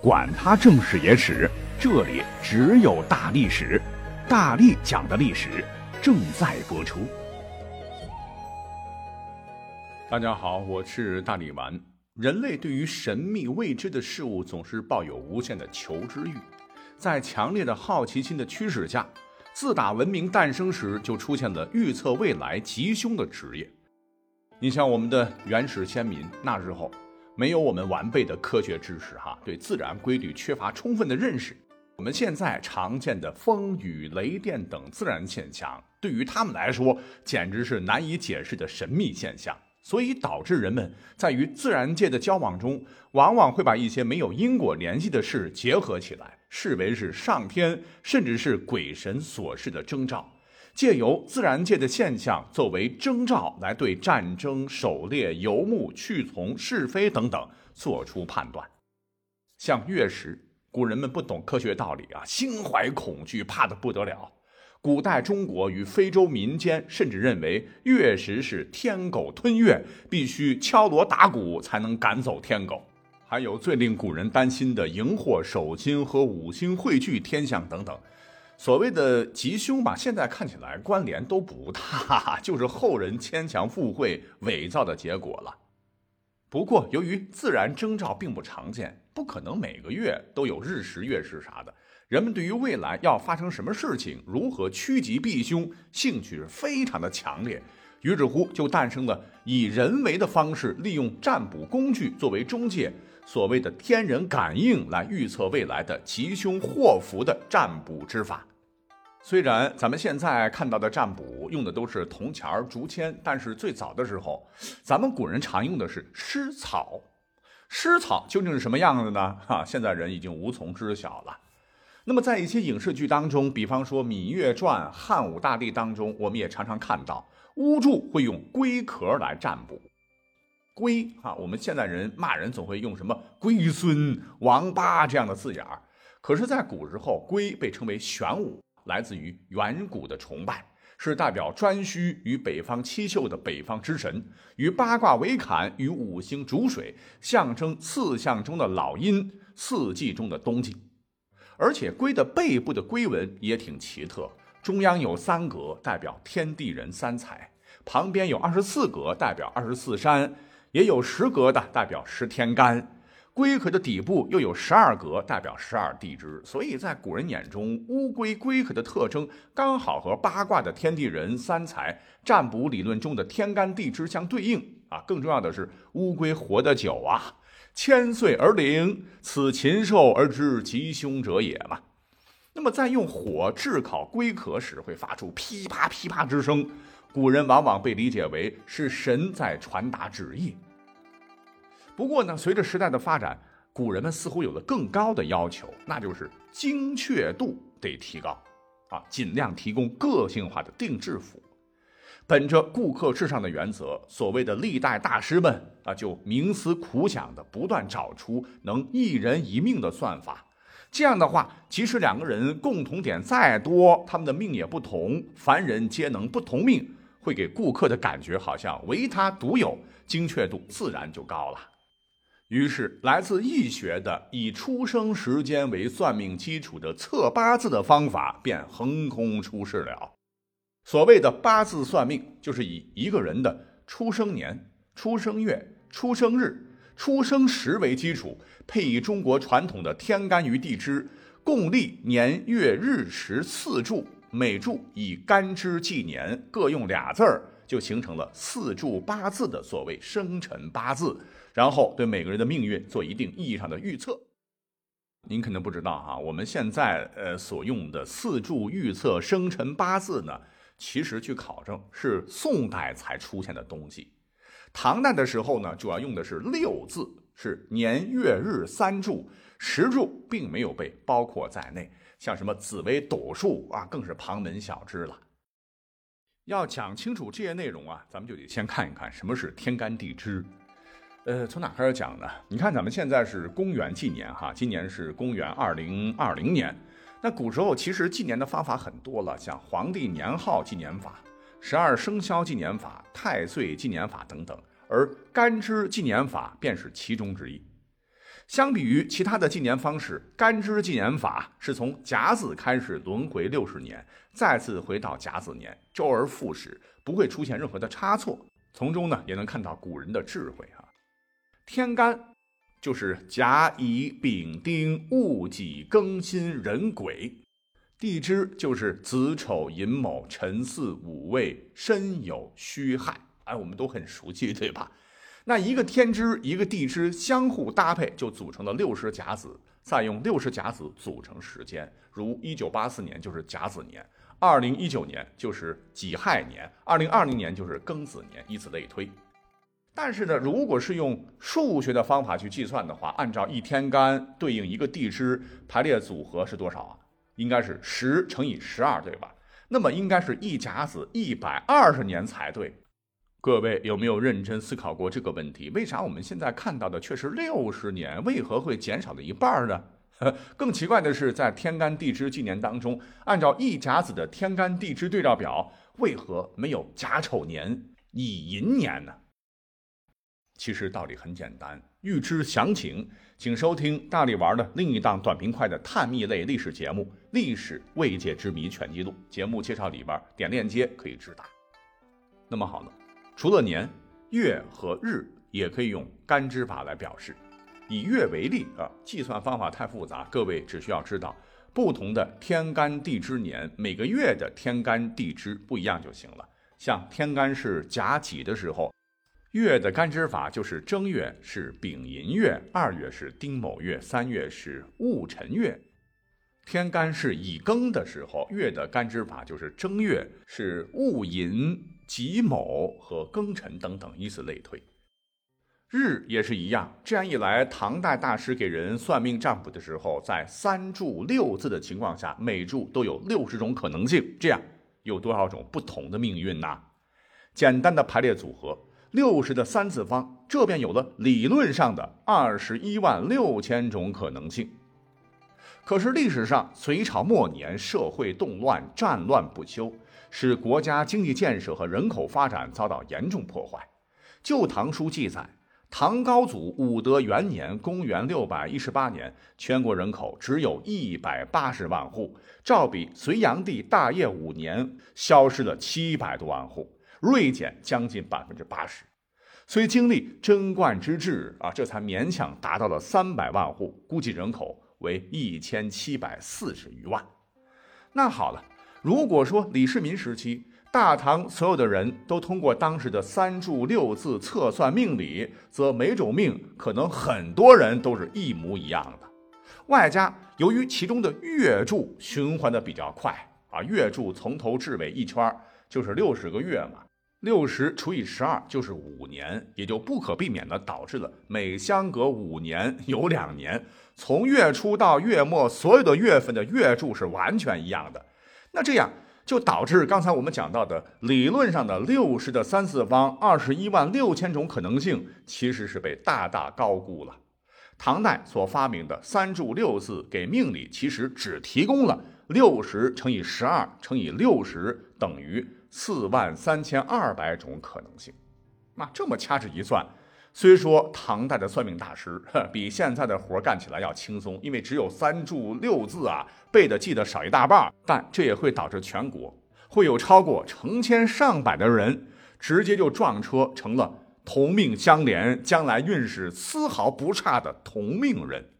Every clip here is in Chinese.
管他正史野史，这里只有大历史，大力讲的历史正在播出。大家好，我是大力丸。人类对于神秘未知的事物总是抱有无限的求知欲，在强烈的好奇心的驱使下，自打文明诞生时就出现了预测未来吉凶的职业。你像我们的原始先民，那时候。没有我们完备的科学知识，哈，对自然规律缺乏充分的认识。我们现在常见的风雨雷电等自然现象，对于他们来说简直是难以解释的神秘现象，所以导致人们在与自然界的交往中，往往会把一些没有因果联系的事结合起来，视为是上天甚至是鬼神所示的征兆。借由自然界的现象作为征兆，来对战争、狩猎、游牧、去从、是非等等做出判断。像月食，古人们不懂科学道理啊，心怀恐惧，怕得不得了。古代中国与非洲民间甚至认为月食是天狗吞月，必须敲锣打鼓才能赶走天狗。还有最令古人担心的荧惑守金和五星汇聚天象等等。所谓的吉凶吧，现在看起来关联都不大，就是后人牵强附会、伪造的结果了。不过，由于自然征兆并不常见，不可能每个月都有日食、月食啥的，人们对于未来要发生什么事情、如何趋吉避凶，兴趣是非常的强烈。于是乎，就诞生了以人为的方式，利用占卜工具作为中介。所谓的天人感应来预测未来的吉凶祸福的占卜之法，虽然咱们现在看到的占卜用的都是铜钱儿、竹签，但是最早的时候，咱们古人常用的是湿草。湿草究竟是什么样子呢？哈，现在人已经无从知晓了。那么在一些影视剧当中，比方说《芈月传》《汉武大帝》当中，我们也常常看到巫祝会用龟壳来占卜。龟啊，我们现代人骂人总会用什么龟孙、王八这样的字眼儿，可是，在古时候，龟被称为玄武，来自于远古的崇拜，是代表颛顼与北方七宿的北方之神，与八卦为坎，与五行主水，象征四象中的老阴，四季中的冬季。而且，龟的背部的龟纹也挺奇特，中央有三格，代表天地人三才；旁边有二十四格，代表二十四山。也有十格的代表十天干，龟壳的底部又有十二格代表十二地支，所以在古人眼中，乌龟龟壳的特征刚好和八卦的天地人三才占卜理论中的天干地支相对应啊。更重要的是，乌龟活得久啊，千岁而灵，此禽兽而知吉凶者也嘛。那么在用火炙烤龟壳时，会发出噼啪噼啪之声。古人往往被理解为是神在传达旨意。不过呢，随着时代的发展，古人们似乎有了更高的要求，那就是精确度得提高，啊，尽量提供个性化的定制服。本着顾客至上的原则，所谓的历代大师们啊，就冥思苦想的不断找出能一人一命的算法。这样的话，即使两个人共同点再多，他们的命也不同，凡人皆能不同命。会给顾客的感觉好像唯他独有，精确度自然就高了。于是，来自易学的以出生时间为算命基础的测八字的方法便横空出世了。所谓的八字算命，就是以一个人的出生年、出生月、出生日、出生时为基础，配以中国传统的天干与地支，共历年月日时四柱。每柱以干支纪年各用俩字儿，就形成了四柱八字的所谓生辰八字，然后对每个人的命运做一定意义上的预测。您可能不知道哈，我们现在呃所用的四柱预测生辰八字呢，其实据考证是宋代才出现的东西。唐代的时候呢，主要用的是六字，是年月日三柱，时柱并没有被包括在内。像什么紫微斗数啊，更是旁门小知了。要讲清楚这些内容啊，咱们就得先看一看什么是天干地支。呃，从哪开始讲呢？你看咱们现在是公元纪年哈，今年是公元二零二零年。那古时候其实纪年的方法很多了，像皇帝年号纪年法、十二生肖纪年法、太岁纪年法等等，而干支纪年法便是其中之一。相比于其他的纪年方式，干支纪年法是从甲子开始轮回六十年，再次回到甲子年，周而复始，不会出现任何的差错。从中呢，也能看到古人的智慧啊。天干就是甲乙丙丁戊己庚辛壬癸，地支就是子丑寅卯辰巳午未申酉戌亥，哎，我们都很熟悉，对吧？那一个天支一个地支相互搭配，就组成了六十甲子。再用六十甲子组成时间，如一九八四年就是甲子年，二零一九年就是己亥年，二零二零年就是庚子年，以此类推。但是呢，如果是用数学的方法去计算的话，按照一天干对应一个地支排列组合是多少啊？应该是十乘以十二，对吧？那么应该是一甲子一百二十年才对。各位有没有认真思考过这个问题？为啥我们现在看到的却是六十年？为何会减少了一半呢？更奇怪的是，在天干地支纪年当中，按照一甲子的天干地支对照表，为何没有甲丑年、乙寅年呢？其实道理很简单，欲知详情，请收听大力丸的另一档短平快的探秘类历史节目《历史未解之谜全记录》。节目介绍里边点链接可以直达。那么好呢？除了年、月和日，也可以用干支法来表示。以月为例啊，计算方法太复杂，各位只需要知道不同的天干地支年，每个月的天干地支不一样就行了。像天干是甲己的时候，月的干支法就是正月是丙寅月，二月是丁卯月，三月是戊辰月。天干是乙庚的时候，月的干支法就是正月是戊寅。己卯和庚辰等等，以此类推。日也是一样。这样一来，唐代大师给人算命占卜的时候，在三柱六字的情况下，每柱都有六十种可能性。这样有多少种不同的命运呢？简单的排列组合，六十的三次方，这便有了理论上的二十一万六千种可能性。可是历史上，隋朝末年社会动乱，战乱不休。使国家经济建设和人口发展遭到严重破坏。《旧唐书》记载，唐高祖武德元年（公元618年），全国人口只有一百八十万户，照比隋炀帝大业五年，消失了七百多万户，锐减将近百分之八十。所以经历贞观之治啊，这才勉强达到了三百万户，估计人口为一千七百四十余万。那好了。如果说李世民时期大唐所有的人都通过当时的三柱六字测算命理，则每种命可能很多人都是一模一样的。外加由于其中的月柱循环的比较快啊，月柱从头至尾一圈就是六十个月嘛，六十除以十二就是五年，也就不可避免的导致了每相隔五年有两年，从月初到月末所有的月份的月柱是完全一样的。那这样就导致刚才我们讲到的理论上的六十的三次方二十一万六千种可能性，其实是被大大高估了。唐代所发明的三柱六字给命理，其实只提供了六十乘以十二乘以六十等于四万三千二百种可能性。那这么掐指一算。虽说唐代的算命大师 比现在的活干起来要轻松，因为只有三柱六字啊，背的记得少一大半，但这也会导致全国会有超过成千上百的人直接就撞车成了同命相连、将来运势丝毫不差的同命人。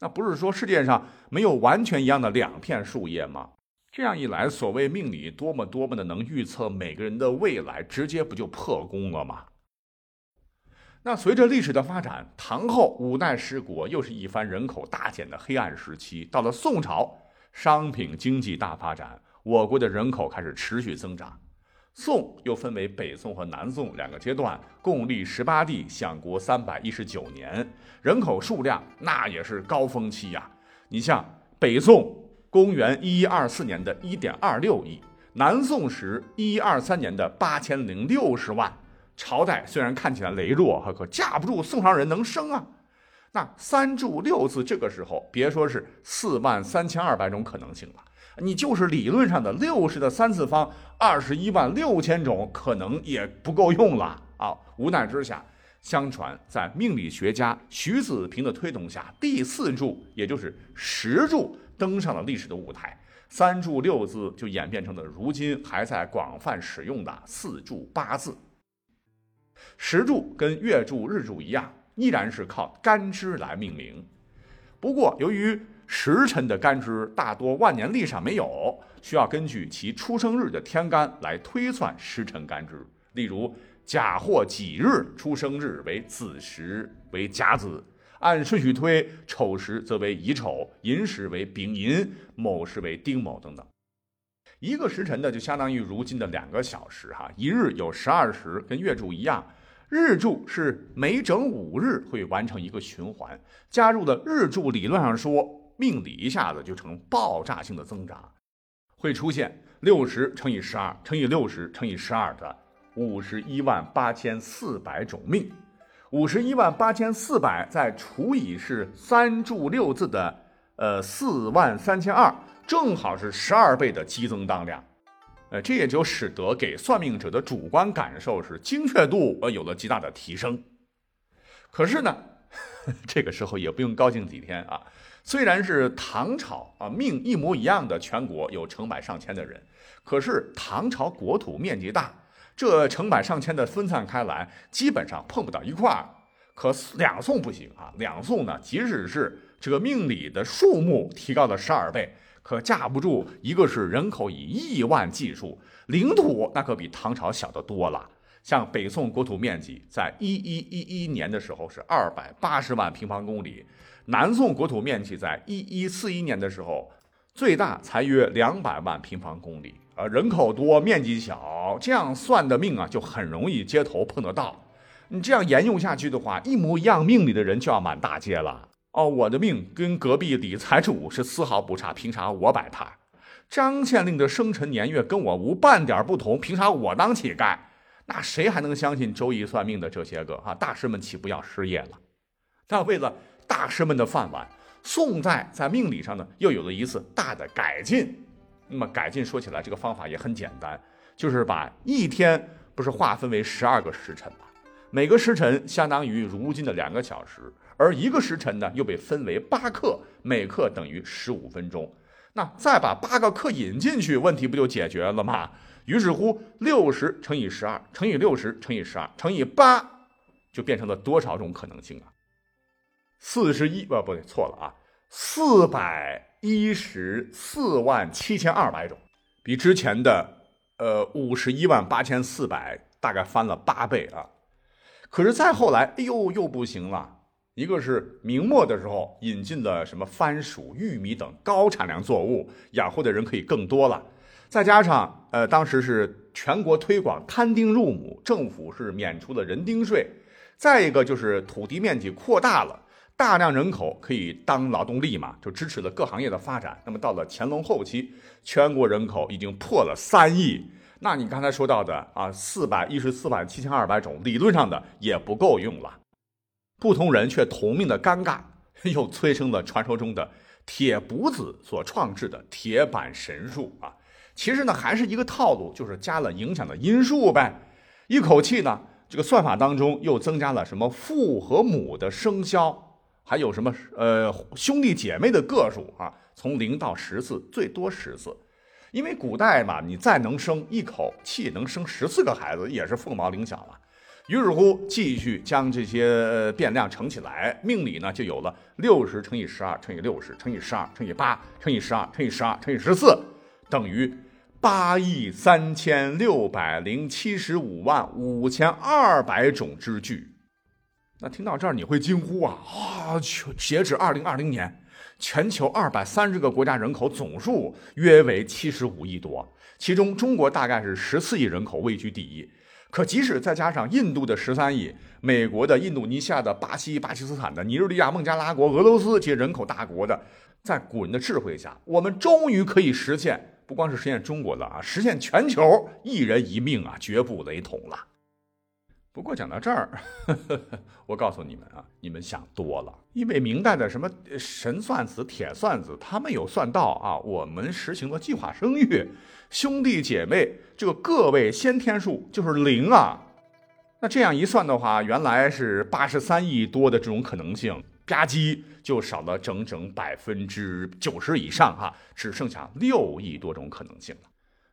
那不是说世界上没有完全一样的两片树叶吗？这样一来，所谓命理多么多么的能预测每个人的未来，直接不就破功了吗？那随着历史的发展，唐后五代十国又是一番人口大减的黑暗时期。到了宋朝，商品经济大发展，我国的人口开始持续增长。宋又分为北宋和南宋两个阶段，共历十八帝，享国三百一十九年，人口数量那也是高峰期呀。你像北宋，公元一一二四年的一点二六亿，南宋时一一二三年的八千零六十万。朝代虽然看起来羸弱，可架不住宋朝人能生啊。那三柱六字这个时候，别说是四万三千二百种可能性了，你就是理论上的六十的三次方，二十一万六千种可能也不够用了啊。无奈之下，相传在命理学家徐子平的推动下，第四柱也就是十柱登上了历史的舞台，三柱六字就演变成了如今还在广泛使用的四柱八字。石柱跟月柱、日柱一样，依然是靠干支来命名。不过，由于时辰的干支大多万年历上没有，需要根据其出生日的天干来推算时辰干支。例如，甲或己日出生日为子时，为甲子；按顺序推，丑时则为乙丑，寅时为丙寅，卯时为丁卯等等。一个时辰呢，就相当于如今的两个小时哈。一日有十二时，跟月柱一样。日柱是每整五日会完成一个循环，加入了日柱，理论上说，命理一下子就成爆炸性的增长，会出现六十乘以十二乘以六十乘以十二的。五十一万八千四百种命，五十一万八千四百再除以是三柱六字的，呃，四万三千二，正好是十二倍的激增当量，呃，这也就使得给算命者的主观感受是精确度呃有了极大的提升。可是呢，这个时候也不用高兴几天啊，虽然是唐朝啊命一模一样的全国有成百上千的人，可是唐朝国土面积大。这成百上千的分散开来，基本上碰不到一块儿。可两宋不行啊，两宋呢，即使是这个命里的数目提高了十二倍，可架不住一个是人口以亿万计数，领土那可比唐朝小得多了。像北宋国土面积在一一一一年的时候是二百八十万平方公里，南宋国土面积在一一四一年的时候，最大才约两百万平方公里。呃，人口多，面积小，这样算的命啊，就很容易街头碰得到。你这样沿用下去的话，一模一样命里的人就要满大街了。哦，我的命跟隔壁李财主是丝毫不差，凭啥我摆摊？张县令的生辰年月跟我无半点不同，凭啥我当乞丐？那谁还能相信周易算命的这些个啊大师们岂不要失业了？那为了大师们的饭碗，宋代在命理上呢又有了一次大的改进。那么改进说起来，这个方法也很简单，就是把一天不是划分为十二个时辰吗？每个时辰相当于如今的两个小时，而一个时辰呢又被分为八克，每克等于十五分钟。那再把八个克引进去，问题不就解决了吗？于是乎，六十乘以十二乘以六十乘以十二乘以八，就变成了多少种可能性啊？四十一，不，不对，错了啊，四百。一十四万七千二百种，比之前的呃五十一万八千四百大概翻了八倍啊！可是再后来，哎呦又不行了。一个是明末的时候引进了什么番薯、玉米等高产量作物，养活的人可以更多了。再加上呃当时是全国推广摊丁入亩，政府是免除了人丁税。再一个就是土地面积扩大了。大量人口可以当劳动力嘛，就支持了各行业的发展。那么到了乾隆后期，全国人口已经破了三亿。那你刚才说到的啊，四百一十四万七千二百种，理论上的也不够用了。不同人却同命的尴尬，又催生了传说中的铁卜子所创制的铁板神术啊。其实呢，还是一个套路，就是加了影响的因数呗。一口气呢，这个算法当中又增加了什么父和母的生肖。还有什么呃兄弟姐妹的个数啊？从零到十次，最多十次。因为古代嘛，你再能生一口气能生十四个孩子，也是凤毛麟角了。于是乎，继续将这些变量乘起来，命里呢就有了六十乘以十二乘以六十乘以十二乘以八乘以十二乘以十二乘以十四，等于八亿三千六百零七十五万五千二百种之巨。那听到这儿你会惊呼啊啊！截止二零二零年，全球二百三十个国家人口总数约为七十五亿多，其中中国大概是十四亿人口位居第一。可即使再加上印度的十三亿、美国的、印度尼西亚的、巴西、巴基斯坦的、尼日利亚、孟加拉国、俄罗斯这些人口大国的，在古人的智慧下，我们终于可以实现，不光是实现中国的啊，实现全球一人一命啊，绝不雷同了。不过讲到这儿呵呵，我告诉你们啊，你们想多了。因为明代的什么神算子、铁算子，他们有算到啊，我们实行了计划生育，兄弟姐妹这个个位先天数就是零啊。那这样一算的话，原来是八十三亿多的这种可能性，吧唧就少了整整百分之九十以上哈，只剩下六亿多种可能性了。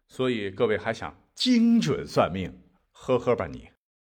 所以各位还想精准算命，呵呵吧你。